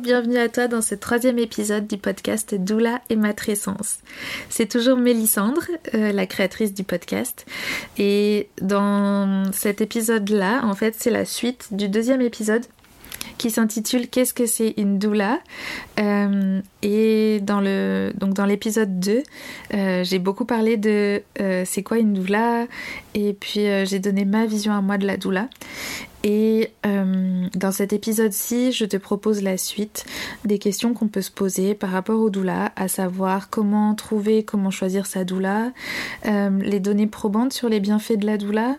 Bienvenue à toi dans ce troisième épisode du podcast Doula et Matrescence. C'est toujours Mélissandre, euh, la créatrice du podcast. Et dans cet épisode-là, en fait, c'est la suite du deuxième épisode qui s'intitule Qu'est-ce que c'est une doula? Euh, Et dans donc dans l'épisode 2, euh, j'ai beaucoup parlé de c'est quoi une doula? Et puis j'ai donné ma vision à moi de la doula. Et euh, dans cet épisode-ci, je te propose la suite des questions qu'on peut se poser par rapport au doula, à savoir comment trouver, comment choisir sa doula, euh, les données probantes sur les bienfaits de la doula,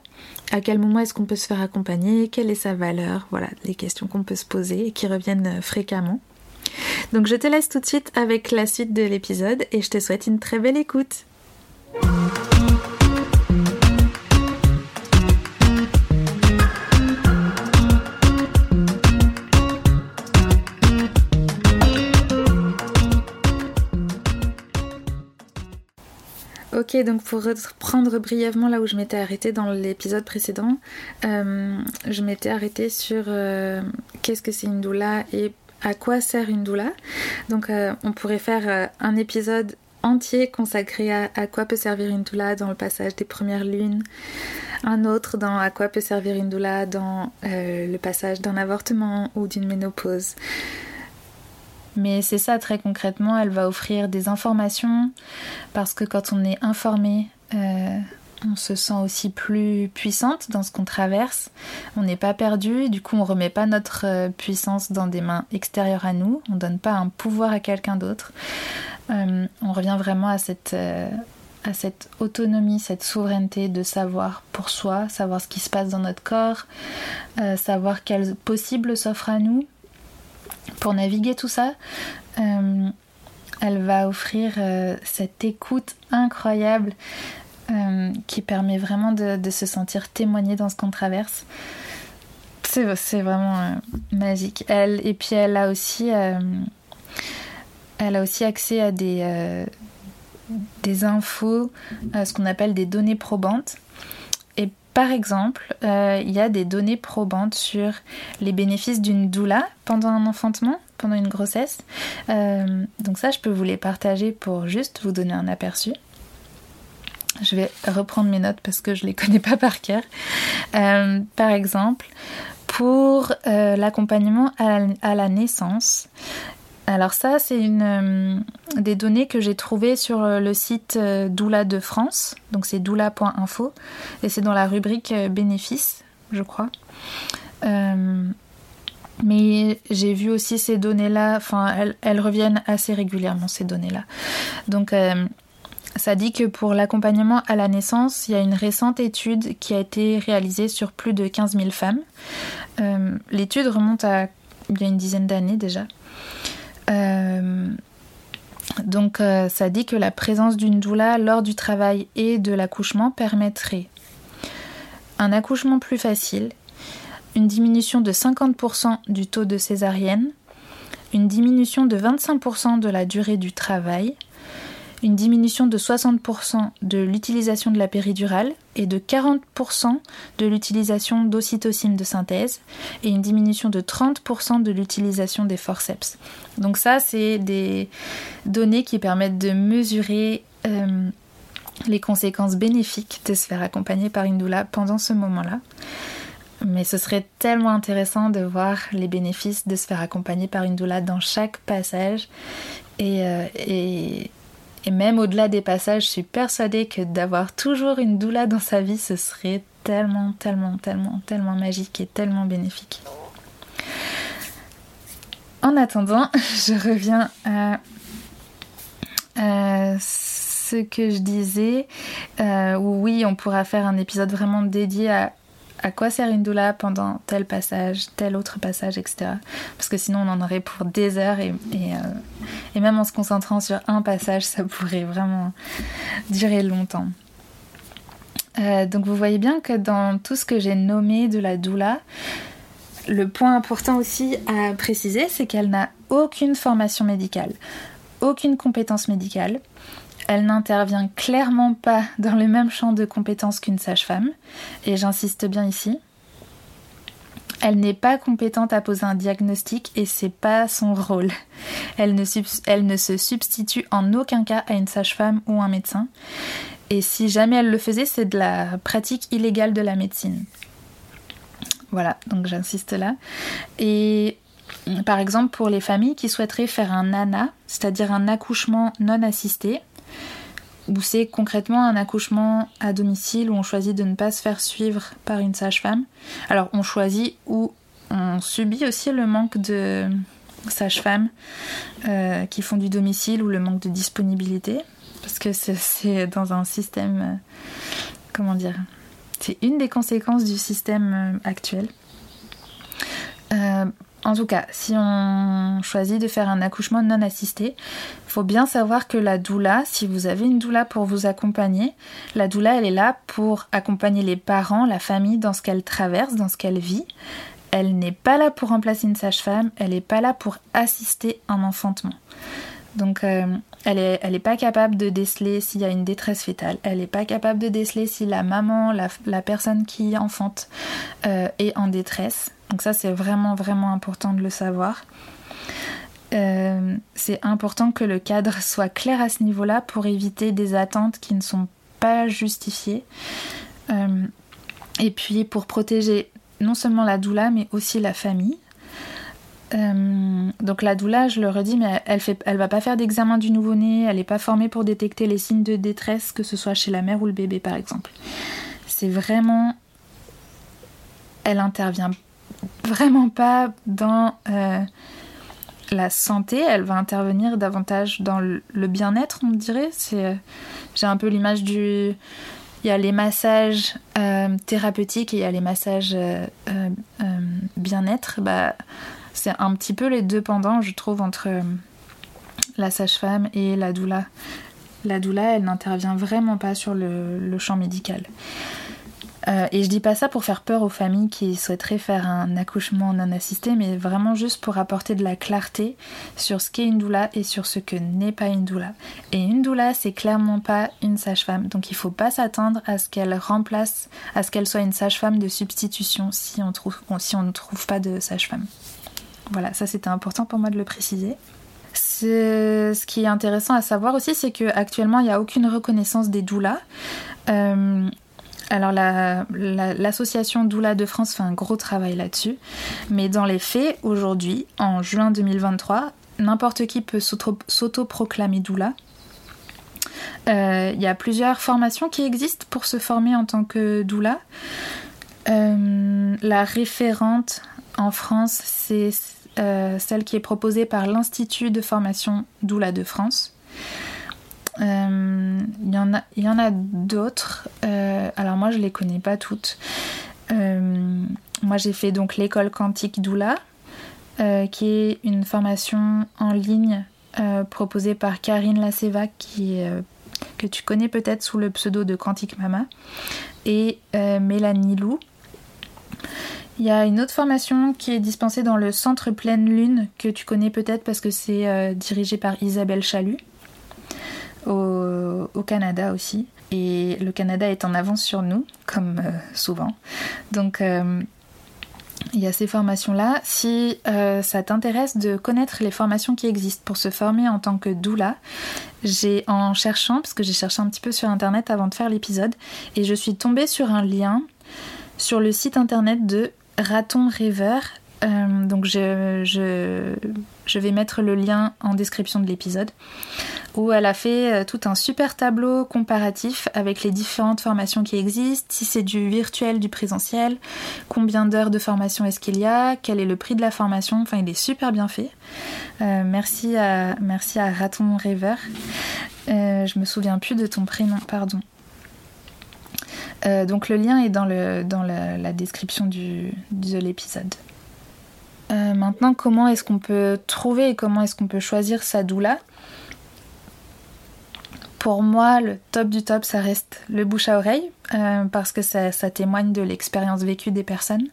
à quel moment est-ce qu'on peut se faire accompagner, quelle est sa valeur, voilà, les questions qu'on peut se poser et qui reviennent fréquemment. Donc je te laisse tout de suite avec la suite de l'épisode et je te souhaite une très belle écoute. Ok, donc pour reprendre brièvement là où je m'étais arrêtée dans l'épisode précédent, euh, je m'étais arrêtée sur euh, qu'est-ce que c'est une doula et à quoi sert une doula. Donc euh, on pourrait faire un épisode entier consacré à, à, quoi peut servir une doula dans le passage des premières lunes, un autre dans à quoi peut servir une doula dans le passage d'un avortement ou d'une ménopause. Mais c'est ça très concrètement, elle va offrir des informations parce que quand on est informé, euh, on se sent aussi plus puissante dans ce qu'on traverse. On n'est pas perdu, du coup on remet pas notre euh, puissance dans des mains extérieures à nous, on donne pas un pouvoir à quelqu'un d'autre. Euh, on revient vraiment à cette, autonomie, cette souveraineté de savoir pour soi, savoir ce qui se passe dans notre corps, savoir quel possible s'offre à nous pour naviguer tout ça, euh, elle va offrir euh, cette écoute incroyable euh, qui permet vraiment de, se sentir témoigné dans ce qu'on traverse. C'est vraiment magique. Elle, et puis elle a aussi, elle a aussi accès à des, des infos, ce qu'on appelle des données probantes. Par exemple, euh, il y a des données probantes sur les bénéfices d'une doula pendant un enfantement, pendant une grossesse. Euh, donc ça, je peux vous les partager pour juste vous donner un aperçu. Je vais reprendre mes notes parce que je ne les connais pas par cœur. Euh, par exemple, pour l'accompagnement à, la naissance, alors ça, c'est une euh, des données que j'ai trouvées sur euh, le site euh, Doula de France. Donc c'est doula.info et c'est dans la rubrique bénéfices, je crois. mais j'ai vu aussi ces données-là, enfin elles, reviennent assez régulièrement ces données-là. Donc ça dit que pour l'accompagnement à la naissance, il y a une récente étude qui a été réalisée sur plus de 15 000 femmes. L'étude remonte à il une dizaine d'années déjà. Euh, donc euh, ça dit que la présence d'une doula lors du travail et de l'accouchement permettrait un accouchement plus facile, une diminution de 50% du taux de césarienne, une diminution de 25% de la durée du travail, une diminution de 60% de l'utilisation de la péridurale et de 40% de l'utilisation d'ocytocine de synthèse et une diminution de 30% de l'utilisation des forceps. Donc ça, c'est des données qui permettent de mesurer euh, les conséquences bénéfiques de se faire accompagner par une doula pendant ce moment-là. Mais ce serait tellement intéressant de voir les bénéfices de se faire accompagner par une doula dans chaque passage et, euh, et et même au-delà des passages, je suis persuadée que d'avoir toujours une doula dans sa vie, ce serait tellement, tellement, tellement, tellement magique et tellement bénéfique. En attendant, je reviens à, ce que je disais, euh, oui, on pourra faire un épisode vraiment dédié à à quoi sert une doula pendant tel passage, tel autre passage, etc. Parce que sinon on en aurait pour des heures et, et, euh, même en se concentrant sur un passage, ça pourrait vraiment durer longtemps. Euh, donc vous voyez bien que dans tout ce que j'ai nommé de la doula, le point important aussi à préciser, c'est qu'elle n'a aucune formation médicale, aucune compétence médicale. Elle n'intervient clairement pas dans le même champ de compétences qu'une sage-femme, et j'insiste bien ici. Elle n'est pas compétente à poser un diagnostic et c'est pas son rôle. Elle ne, elle ne se substitue en aucun cas à une sage-femme ou un médecin. Et si jamais elle le faisait, c'est de la pratique illégale de la médecine. Voilà, donc j'insiste là. Et par exemple, pour les familles qui souhaiteraient faire un ANA, c'est-à-dire un accouchement non assisté, où c'est concrètement un accouchement à domicile où on choisit de ne pas se faire suivre par une sage-femme. Alors on choisit ou on subit aussi le manque de sages-femmes euh, qui font du domicile ou le manque de disponibilité, parce que c'est dans un système, euh, comment dire, c'est une des conséquences du système euh, actuel. En tout cas, si on choisit de faire un accouchement non assisté, faut bien savoir que la doula, si vous avez une doula pour vous accompagner, la doula, elle est là pour accompagner les parents, la famille dans ce qu'elle traverse, dans ce qu'elle vit. Elle n'est pas là pour remplacer une sage-femme, elle n'est pas là pour assister un enfantement. Donc, euh, elle n'est elle pas capable de déceler s'il y a une détresse fétale. Elle n'est pas capable de déceler si la maman, la, personne qui enfante euh, est en détresse. Donc ça, c'est vraiment, vraiment important de le savoir. Euh, c'est important que le cadre soit clair à ce niveau-là pour éviter des attentes qui ne sont pas justifiées. Euh, et puis pour protéger non seulement la doula, mais aussi la famille. Euh, donc la doula, je le redis, mais elle fait, elle va pas faire d'examen du nouveau-né, elle n'est pas formée pour détecter les signes de détresse, que ce soit chez la mère ou le bébé par exemple. C'est vraiment, elle intervient vraiment pas dans euh, la santé, elle va intervenir davantage dans le, bien-être, on dirait. C'est, euh, j'ai un peu l'image du, il y a les massages euh, thérapeutiques et il y a les massages bien-être. Bah, c'est un petit peu les deux pendants, je trouve, entre la sage-femme et la doula. La doula, elle n'intervient vraiment pas sur le champ médical. Euh, et je dis pas ça pour faire peur aux familles qui souhaiteraient faire un accouchement non assisté, mais vraiment juste pour apporter de la clarté sur ce qu'est une doula et sur ce que n'est pas une doula. Et une doula, c'est clairement pas une sage-femme, donc il faut pas s'attendre à ce qu'elle remplace, à ce qu'elle soit une sage-femme de substitution si on, trouve, si on ne trouve pas de sage-femme. Voilà, ça c'était important pour moi de le préciser. Ce qui est intéressant à savoir aussi, c'est qu'actuellement, il n'y a aucune reconnaissance des doulas. Euh, alors l'association Doula de France fait un gros travail là-dessus, mais dans les faits, aujourd'hui, en juin 2023, n'importe qui peut s'auto-proclamer Doula. Euh, il y a plusieurs formations qui existent pour se former en tant que Doula. Euh, la référente en France, c'est euh, celle qui est proposée par l'Institut de formation Doula de France. Il euh, y en a, a d'autres. Euh, alors moi, je les connais pas toutes. Euh, moi, j'ai fait donc l'école quantique Doula, qui est une formation en ligne proposée par Karine Laceva, qui que tu connais peut-être sous le pseudo de Quantique Mama, et Mélanie Lou. Il y a une autre formation qui est dispensée dans le Centre Pleine Lune, que tu connais peut-être parce que c'est dirigé par Isabelle Chalut au, Canada aussi. Et le Canada est en avance sur nous, comme euh, souvent. Donc euh, il y a ces formations-là. Si euh, ça t'intéresse de connaître les formations qui existent pour se former en tant que doula, j'ai en cherchant, parce que j'ai cherché un petit peu sur internet avant de faire l'épisode, et je suis tombée sur un lien sur le site internet de Raton Rêveur. donc je, je vais mettre le lien en description de l'épisode où elle a fait euh, tout un super tableau comparatif avec les différentes formations qui existent, si c'est du virtuel, du présentiel, combien d'heures de formation est-ce qu'il y a, quel est le prix de la formation, enfin il est super bien fait. Euh, merci, à, Raton Rêveur. Euh, je me souviens plus de ton prénom, pardon. donc le lien est dans, la, description de l'épisode. Euh, maintenant, comment est-ce qu'on peut trouver et comment est-ce qu'on peut choisir sa doula? Pour moi, le top du top, ça reste le bouche à oreille, euh, parce que ça, témoigne de l'expérience vécue des personnes.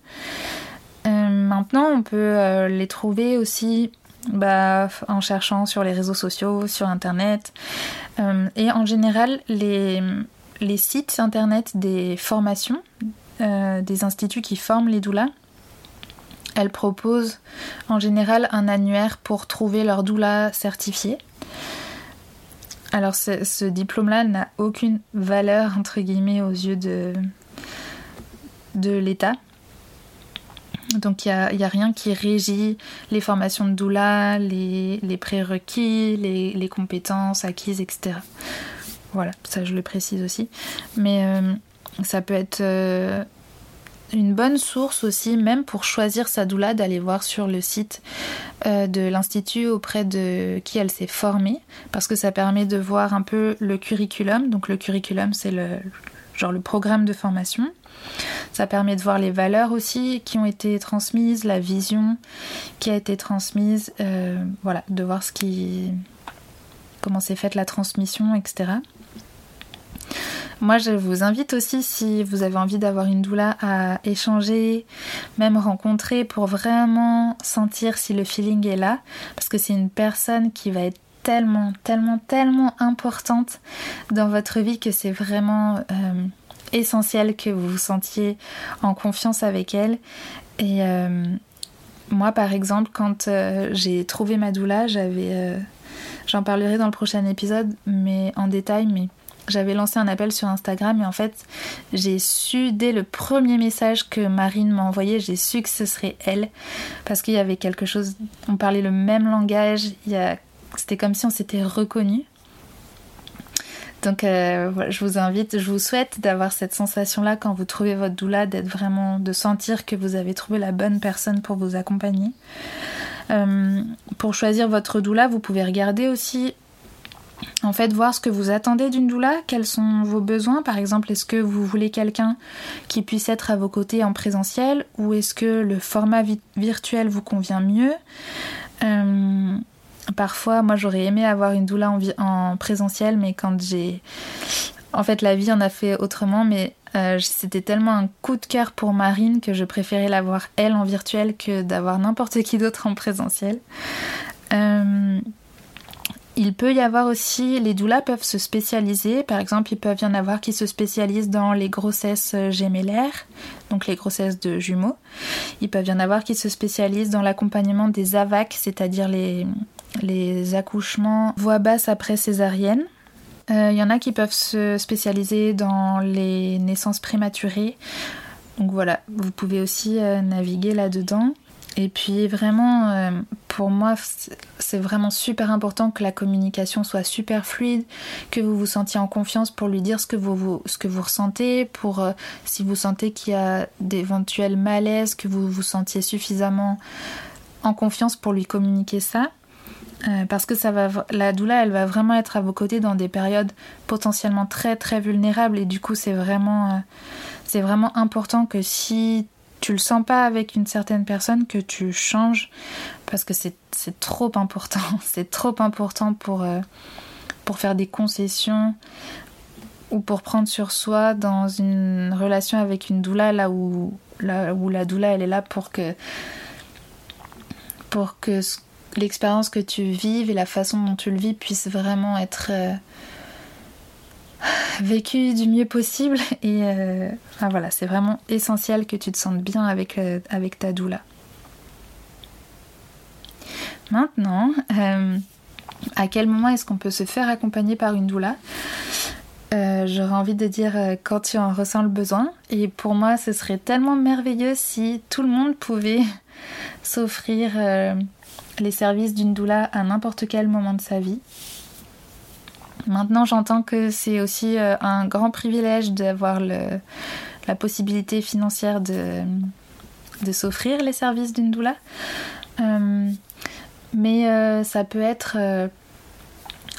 Euh, maintenant, on peut les trouver aussi bah, en cherchant sur les réseaux sociaux, sur Internet. et en général, les, les sites Internet des formations, des instituts qui forment les doulas, elles proposent en général un annuaire pour trouver leur doula certifié. Alors ce, diplôme-là n'a aucune valeur entre guillemets aux yeux de, l'État. Donc il n'y a, rien qui régit les formations de doula, les, prérequis, les, compétences acquises, etc. Voilà, ça je le précise aussi. Mais euh, ça peut être euh, une bonne source aussi, même pour choisir sa doula, d'aller voir sur le site euh, de l'institut auprès de qui elle s'est formée, parce que ça permet de voir un peu le curriculum. Donc le curriculum, c'est le genre le programme de formation. Ça permet de voir les valeurs aussi qui ont été transmises, la vision qui a été transmise, euh, voilà, de voir ce qui, comment s'est faite la transmission, etc. Moi, je vous invite aussi, si vous avez envie d'avoir une doula, à échanger, même rencontrer pour vraiment sentir si le feeling est là. Parce que c'est une personne qui va être tellement, tellement, tellement importante dans votre vie que c'est vraiment euh, essentiel que vous vous sentiez en confiance avec elle. Et euh, moi, par exemple, quand euh, j'ai trouvé ma doula, j'avais. J'en parlerai dans le prochain épisode, mais en détail, mais j'avais lancé un appel sur Instagram et en fait, j'ai su dès le premier message que Marine m'a envoyé, j'ai su que ce serait elle parce qu'il y avait quelque chose, on parlait le même langage, c'était comme si on s'était reconnus. Donc euh, voilà, je vous invite, je vous souhaite d'avoir cette sensation-là quand vous trouvez votre doula, d'être vraiment, de sentir que vous avez trouvé la bonne personne pour vous accompagner. Euh, pour choisir votre doula, vous pouvez regarder aussi en fait, voir ce que vous attendez d'une doula, quels sont vos besoins. Par exemple, est-ce que vous voulez quelqu'un qui puisse être à vos côtés en présentiel ou est-ce que le format virtuel vous convient mieux? Euh, Parfois, moi j'aurais aimé avoir une doula en, présentiel, mais quand j'ai. En fait, la vie en a fait autrement, mais euh, c'était tellement un coup de cœur pour Marine que je préférais l'avoir elle en virtuel que d'avoir n'importe qui d'autre en présentiel. Euh, il peut y avoir aussi, les doulas peuvent se spécialiser, par exemple, il peut y en avoir qui se spécialisent dans les grossesses gémellaires, donc les grossesses de jumeaux. Il peut y en avoir qui se spécialisent dans l'accompagnement des AVAC, c'est-à-dire les, les accouchements voix basse après césarienne. Euh, il y en a qui peuvent se spécialiser dans les naissances prématurées. Donc voilà, vous pouvez aussi euh, naviguer là-dedans. Et puis vraiment, euh, pour moi, c'est vraiment super important que la communication soit super fluide, que vous vous sentiez en confiance pour lui dire ce que vous, ce que vous ressentez, pour euh, si vous sentez qu'il y a d'éventuels malaises, que vous vous sentiez suffisamment en confiance pour lui communiquer ça. Euh, parce que ça va, la doula, elle va vraiment être à vos côtés dans des périodes potentiellement très très vulnérables et du coup c'est vraiment, c'est vraiment important que si tu le sens pas avec une certaine personne que tu changes parce que c'est trop important. C'est trop important pour, euh, pour faire des concessions ou pour prendre sur soi dans une relation avec une doula là où, là où la doula elle est là pour que pour que l'expérience que tu vives et la façon dont tu le vis puisse vraiment être euh, vécu du mieux possible et euh, voilà, c'est vraiment essentiel que tu te sentes bien avec, euh, ta doula. Maintenant, euh, à quel moment est-ce qu'on peut se faire accompagner par une doula? J'aurais envie de dire quand tu en ressens le besoin. Et pour moi, ce serait tellement merveilleux si tout le monde pouvait s'offrir les services d'une doula à n'importe quel moment de sa vie. Maintenant, j'entends que c'est aussi euh, un grand privilège d'avoir la possibilité financière de, de s'offrir les services d'une doula. Euh, mais euh, ça peut être.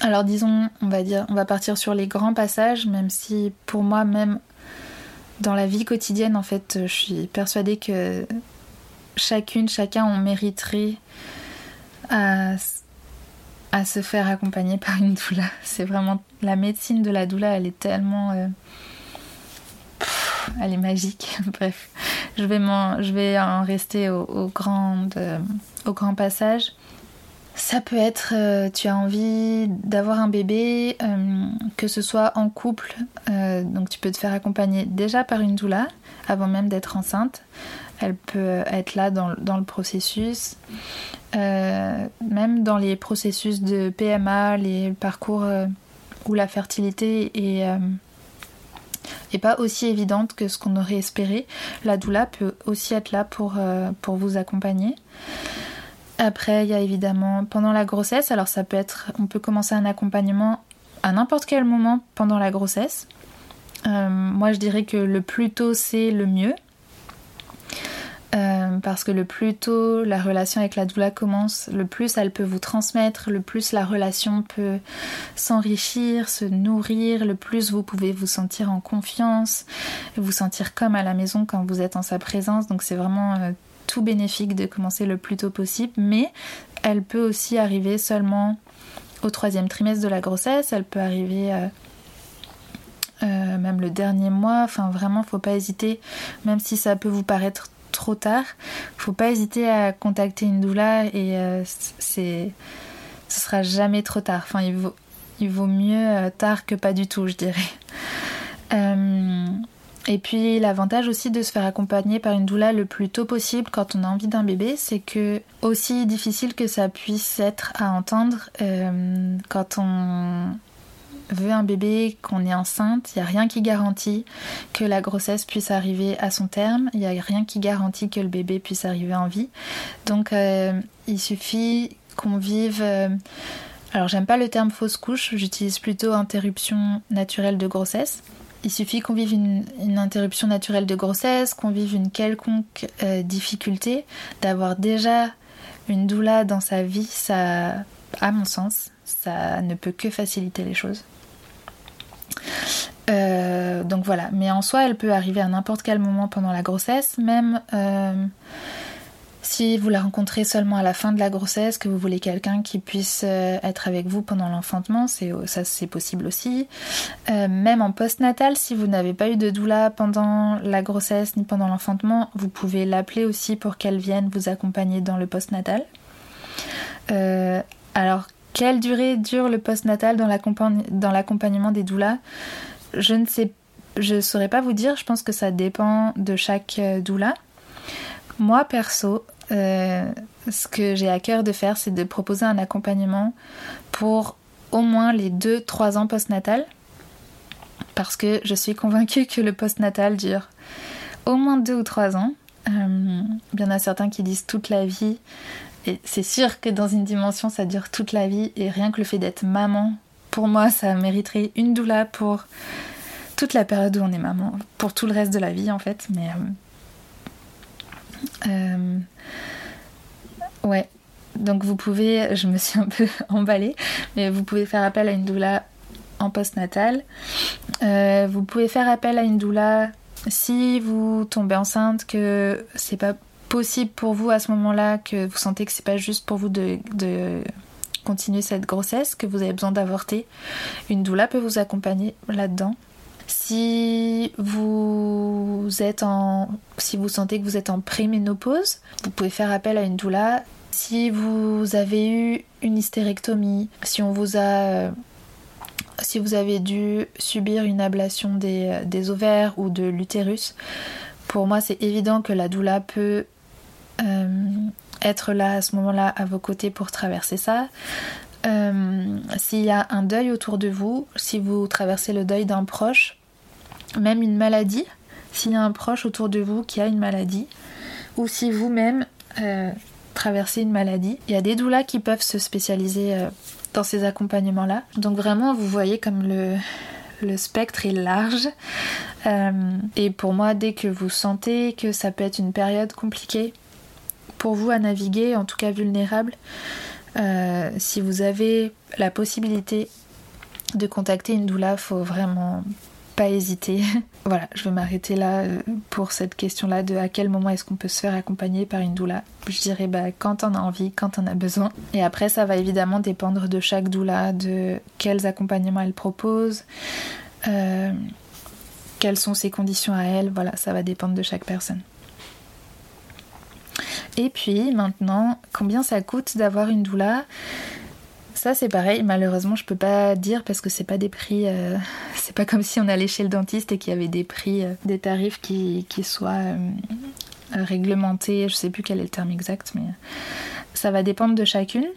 alors disons, on va dire, on va partir sur les grands passages, même si pour moi, même dans la vie quotidienne, en fait, je suis persuadée que chacune, chacun, on mériterait à à se faire accompagner par une doula. C'est vraiment la médecine de la doula, elle est tellement euh, elle est magique. Bref, je vais, je vais en rester au, au, grand, au grand passage. ça peut être, euh, tu as envie d'avoir un bébé, euh, que ce soit en couple, donc tu peux te faire accompagner déjà par une doula avant même d'être enceinte. Elle peut être là dans le processus, même dans les processus de PMA, les parcours où la fertilité est et pas aussi évidente que ce qu'on aurait espéré. La doula peut aussi être là pour, euh, pour vous accompagner. Après, il y a évidemment pendant la grossesse, alors ça peut être, on peut commencer un accompagnement à n'importe quel moment pendant la grossesse. Euh, moi, je dirais que le plus tôt c'est le mieux. Euh, parce que le plus tôt la relation avec la doula commence, le plus elle peut vous transmettre, le plus la relation peut s'enrichir, se nourrir, le plus vous pouvez vous sentir en confiance, vous sentir comme à la maison quand vous êtes en sa présence. Donc c'est vraiment euh, tout bénéfique de commencer le plus tôt possible, mais elle peut aussi arriver seulement au troisième trimestre de la grossesse, elle peut arriver euh, même le dernier mois, enfin vraiment faut pas hésiter, même si ça peut vous paraître trop tard, faut pas hésiter à contacter une doula et euh, c'est ce sera jamais trop tard. Enfin, il vaut, il mieux euh, tard que pas du tout, je dirais. Euh, et puis l'avantage aussi de se faire accompagner par une doula le plus tôt possible quand on a envie d'un bébé, c'est que aussi difficile que ça puisse être à entendre quand on veut un bébé, qu'on est enceinte, il n'y a rien qui garantit que la grossesse puisse arriver à son terme, il n'y a rien qui garantit que le bébé puisse arriver en vie. Donc euh, il suffit qu'on vive... Euh, alors j'aime pas le terme fausse couche, j'utilise plutôt interruption naturelle de grossesse. Il suffit qu'on vive une, interruption naturelle de grossesse, qu'on vive une quelconque euh, difficulté, d'avoir déjà une doula dans sa vie, ça, à mon sens, ça ne peut que faciliter les choses. Euh, donc voilà, mais en soi, elle peut arriver à n'importe quel moment pendant la grossesse, même euh, si vous la rencontrez seulement à la fin de la grossesse, que vous voulez quelqu'un qui puisse euh, être avec vous pendant l'enfantement, c'est ça c'est possible aussi. même en postnatal, si vous n'avez pas eu de doula pendant la grossesse ni pendant l'enfantement, vous pouvez l'appeler aussi pour qu'elle vienne vous accompagner dans le postnatal. alors quelle durée dure le postnatal dans l'accompagnement des doulas? Je ne sais, je saurais pas vous dire. Je pense que ça dépend de chaque euh, doula. Moi perso, euh, ce que j'ai à cœur de faire, c'est de proposer un accompagnement pour au moins les 2-3 ans postnatal. Parce que je suis convaincue que le postnatal dure au moins 2 ou 3 ans. Euh, il y en a certains qui disent toute la vie. Et c'est sûr que dans une dimension, ça dure toute la vie. Et rien que le fait d'être maman, pour moi, ça mériterait une doula pour toute la période où on est maman, pour tout le reste de la vie en fait. Mais euh, euh, ouais, donc vous pouvez, je me suis un peu emballée, mais vous pouvez faire appel à une doula en postnatal. Euh, vous pouvez faire appel à une doula si vous tombez enceinte, que c'est pas possible pour vous à ce moment-là, que vous sentez que c'est pas juste pour vous de, continuer cette grossesse, que vous avez besoin d'avorter, une doula peut vous accompagner là-dedans. Si vous êtes en, si vous sentez que vous êtes en préménopause, vous pouvez faire appel à une doula. Si vous avez eu une hystérectomie, si on vous a si vous avez dû subir une ablation des, des ovaires ou de l'utérus, pour moi c'est évident que la doula peut euh, être là à ce moment-là à vos côtés pour traverser ça. Euh, s'il y a un deuil autour de vous, si vous traversez le deuil d'un proche, même une maladie, s'il y a un proche autour de vous qui a une maladie, ou si vous-même euh, traversez une maladie, il y a des doulas qui peuvent se spécialiser dans ces accompagnements-là. Donc vraiment, vous voyez comme le, le spectre est large. et pour moi, dès que vous sentez que ça peut être une période compliquée, pour vous à naviguer, en tout cas vulnérable. Euh, si vous avez la possibilité de contacter une doula, faut vraiment pas hésiter. voilà, je vais m'arrêter là euh, pour cette question-là de à quel moment est-ce qu'on peut se faire accompagner par une doula. Je dirais bah, quand on a envie, quand on a besoin. Et après, ça va évidemment dépendre de chaque doula, de quels accompagnements elle propose, euh, quelles sont ses conditions à elle. Voilà, ça va dépendre de chaque personne. Et puis maintenant, combien ça coûte d'avoir une doula? Ça c'est pareil, malheureusement je peux pas dire parce que c'est pas des prix, euh, c'est pas comme si on allait chez le dentiste et qu'il y avait des prix, euh, des tarifs qui, soient euh, réglementés, je sais plus quel est le terme exact, mais ça va dépendre de chacune.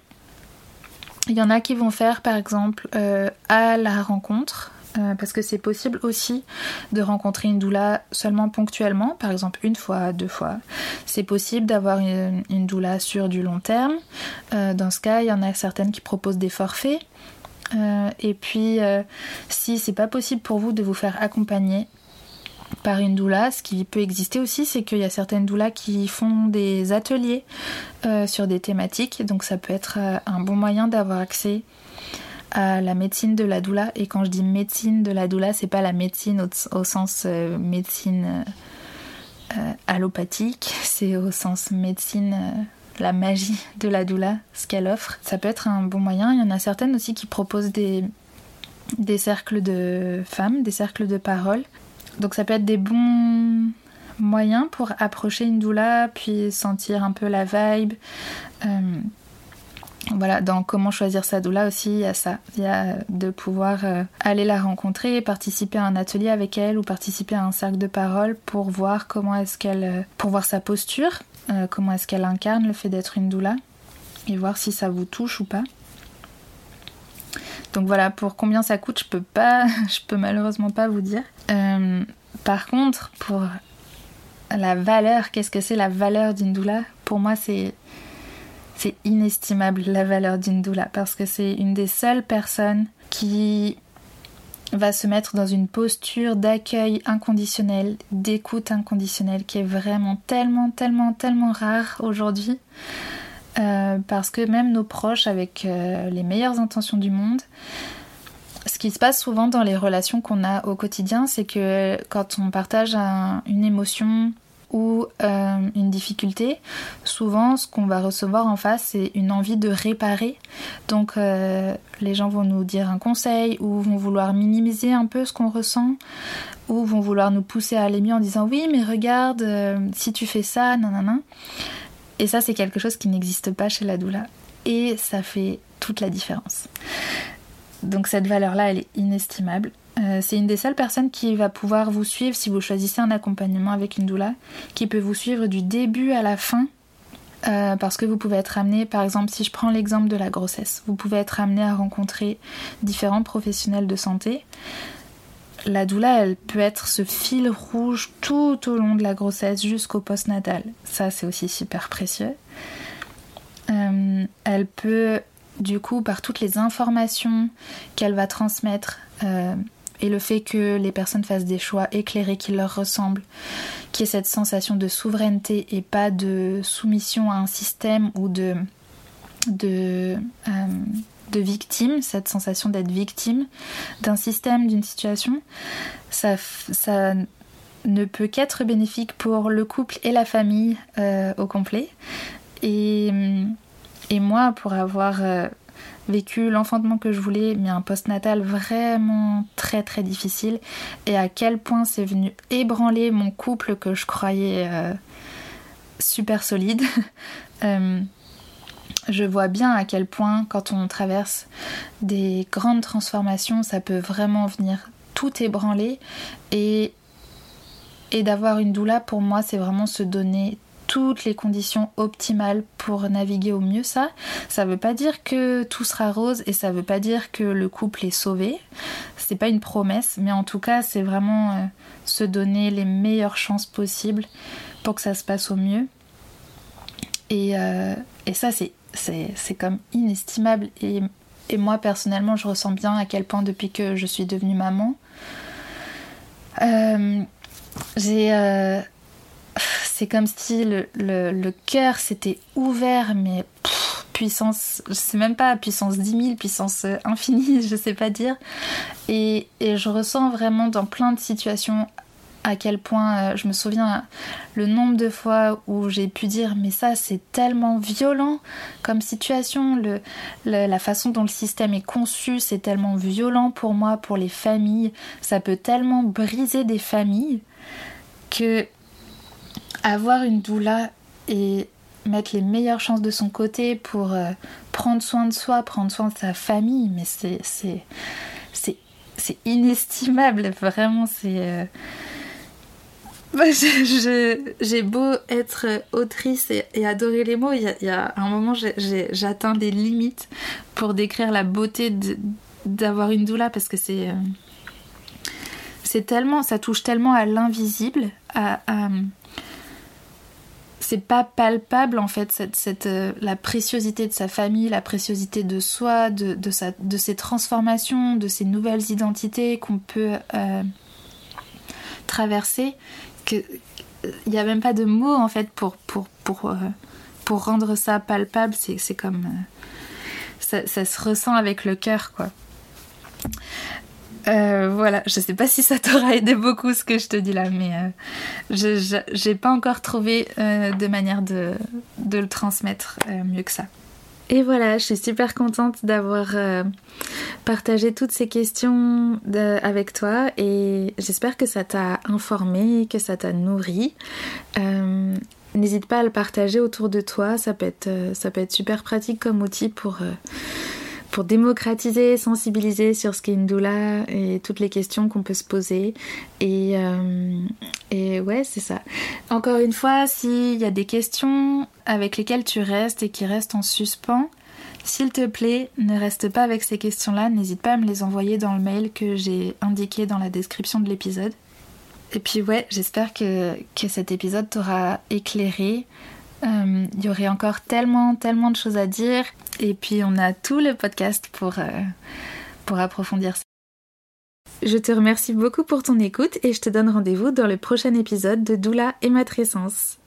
Il y en a qui vont faire par exemple à la rencontre, euh, parce que c'est possible aussi de rencontrer une doula seulement ponctuellement, par exemple une fois, deux fois. C'est possible d'avoir une, doula sur du long terme. Euh, dans ce cas, il y en a certaines qui proposent des forfaits. Euh, et puis, si c'est pas possible pour vous de vous faire accompagner par une doula, ce qui peut exister aussi, c'est qu'il y a certaines doulas qui font des ateliers sur des thématiques. Donc, ça peut être un bon moyen d'avoir accès à la médecine de la doula. Et quand je dis médecine de la doula, c'est pas la médecine au, sens euh, médecine euh, euh, allopathique, c'est au sens médecine la magie de la doula, ce qu'elle offre. Ça peut être un bon moyen. Il y en a certaines aussi qui proposent des, des cercles de femmes, des cercles de parole. Donc ça peut être des bons moyens pour approcher une doula, puis sentir un peu la vibe. Voilà, dans comment choisir sa doula aussi, il y a ça. Il y a de pouvoir euh, aller la rencontrer, participer à un atelier avec elle ou participer à un cercle de parole pour voir comment est-ce qu'elle. Euh, pour voir sa posture, euh, comment est-ce qu'elle incarne le fait d'être une doula et voir si ça vous touche ou pas. Donc voilà, pour combien ça coûte, je peux pas, je peux malheureusement pas vous dire. par contre, pour la valeur, qu'est-ce que c'est la valeur d'une doula? Pour moi, c'est c'est inestimable la valeur d'une doula parce que c'est une des seules personnes qui va se mettre dans une posture d'accueil inconditionnel, d'écoute inconditionnelle qui est vraiment tellement, tellement, tellement rare aujourd'hui. Euh, parce que même nos proches, avec euh, les meilleures intentions du monde, ce qui se passe souvent dans les relations qu'on a au quotidien, c'est que quand on partage une émotion, ou euh, une difficulté, souvent ce qu'on va recevoir en face c'est une envie de réparer. Donc euh, les gens vont nous dire un conseil ou vont vouloir minimiser un peu ce qu'on ressent ou vont vouloir nous pousser à aller mieux en disant oui mais regarde euh, si tu fais ça, nanana. Et ça c'est quelque chose qui n'existe pas chez la doula et ça fait toute la différence. Donc cette valeur-là, elle est inestimable. Euh, c'est une des seules personnes qui va pouvoir vous suivre si vous choisissez un accompagnement avec une doula, qui peut vous suivre du début à la fin. Euh, parce que vous pouvez être amené, par exemple, si je prends l'exemple de la grossesse, vous pouvez être amené à rencontrer différents professionnels de santé. La doula, elle peut être ce fil rouge tout au long de la grossesse jusqu'au postnatal. Ça, c'est aussi super précieux. Euh, elle peut, du coup, par toutes les informations qu'elle va transmettre, et le fait que les personnes fassent des choix éclairés qui leur ressemblent, qu'il y ait cette sensation de souveraineté et pas de soumission à un système ou de, de, euh, de victime, cette sensation d'être victime d'un système, d'une situation, ça, ça ne peut qu'être bénéfique pour le couple et la famille euh, au complet. Et, et moi, pour avoir euh, vécu l'enfantement que je voulais, mais un post-natal vraiment très très difficile, et à quel point c'est venu ébranler mon couple que je croyais euh, super solide. Euh, je vois bien à quel point quand on traverse des grandes transformations, ça peut vraiment venir tout ébranler et, et d'avoir une doula pour moi c'est vraiment se donner toutes les conditions optimales pour naviguer au mieux ça. Ça veut pas dire que tout sera rose et ça veut pas dire que le couple est sauvé. C'est pas une promesse, mais en tout cas, c'est vraiment euh, se donner les meilleures chances possibles pour que ça se passe au mieux. Et, euh, ça, c'est comme inestimable. Et, moi, personnellement, je ressens bien à quel point, depuis que je suis devenue maman, euh, j'ai c'est comme si le, le, cœur s'était ouvert, mais puissance, je sais même pas, puissance 10 000, puissance infinie, je sais pas dire. Et, je ressens vraiment dans plein de situations à quel point euh, je me souviens le nombre de fois où j'ai pu dire mais ça c'est tellement violent comme situation la façon dont le système est conçu c'est tellement violent pour moi pour les familles ça peut tellement briser des familles que avoir une doula et mettre les meilleures chances de son côté pour euh, prendre soin de soi, prendre soin de sa famille, mais c'est c'est c'est inestimable, vraiment c'est euh, j'ai beau être autrice et, adorer les mots, il y, a, un moment j'atteins des limites pour décrire la beauté d'avoir une doula parce que c'est euh, c'est tellement ça touche tellement à l'invisible à c'est pas palpable en fait cette, cette euh, la préciosité de sa famille, la préciosité de soi, de, de, sa, de ses transformations, de ses nouvelles identités qu'on peut euh, traverser. Il n'y a même pas de mots en fait pour pour pour euh, pour rendre ça palpable. C'est comme ça, ça, se ressent avec le cœur quoi. Euh, voilà, je sais pas si ça t'aura aidé beaucoup ce que je te dis là, mais euh, je j'ai pas encore trouvé euh, de manière de, le transmettre mieux que ça. Et voilà, je suis super contente d'avoir partagé toutes ces questions avec toi et j'espère que ça t'a informé, que ça t'a nourri. N'hésite pas à le partager autour de toi, ça peut être super pratique comme outil pour pour démocratiser, sensibiliser sur ce qu'est une doula et toutes les questions qu'on peut se poser. Et, euh, et ouais, c'est ça. Encore une fois, s'il y a des questions avec lesquelles tu restes et qui restent en suspens, s'il te plaît, ne reste pas avec ces questions-là, n'hésite pas à me les envoyer dans le mail que j'ai indiqué dans la description de l'épisode. Et puis ouais, j'espère que, que cet épisode t'aura éclairé, il euh, y aurait encore tellement, tellement de choses à dire. Et puis on a tout le podcast pour, euh, pour approfondir ça. Je te remercie beaucoup pour ton écoute et je te donne rendez-vous dans le prochain épisode de Doula et Matrescence.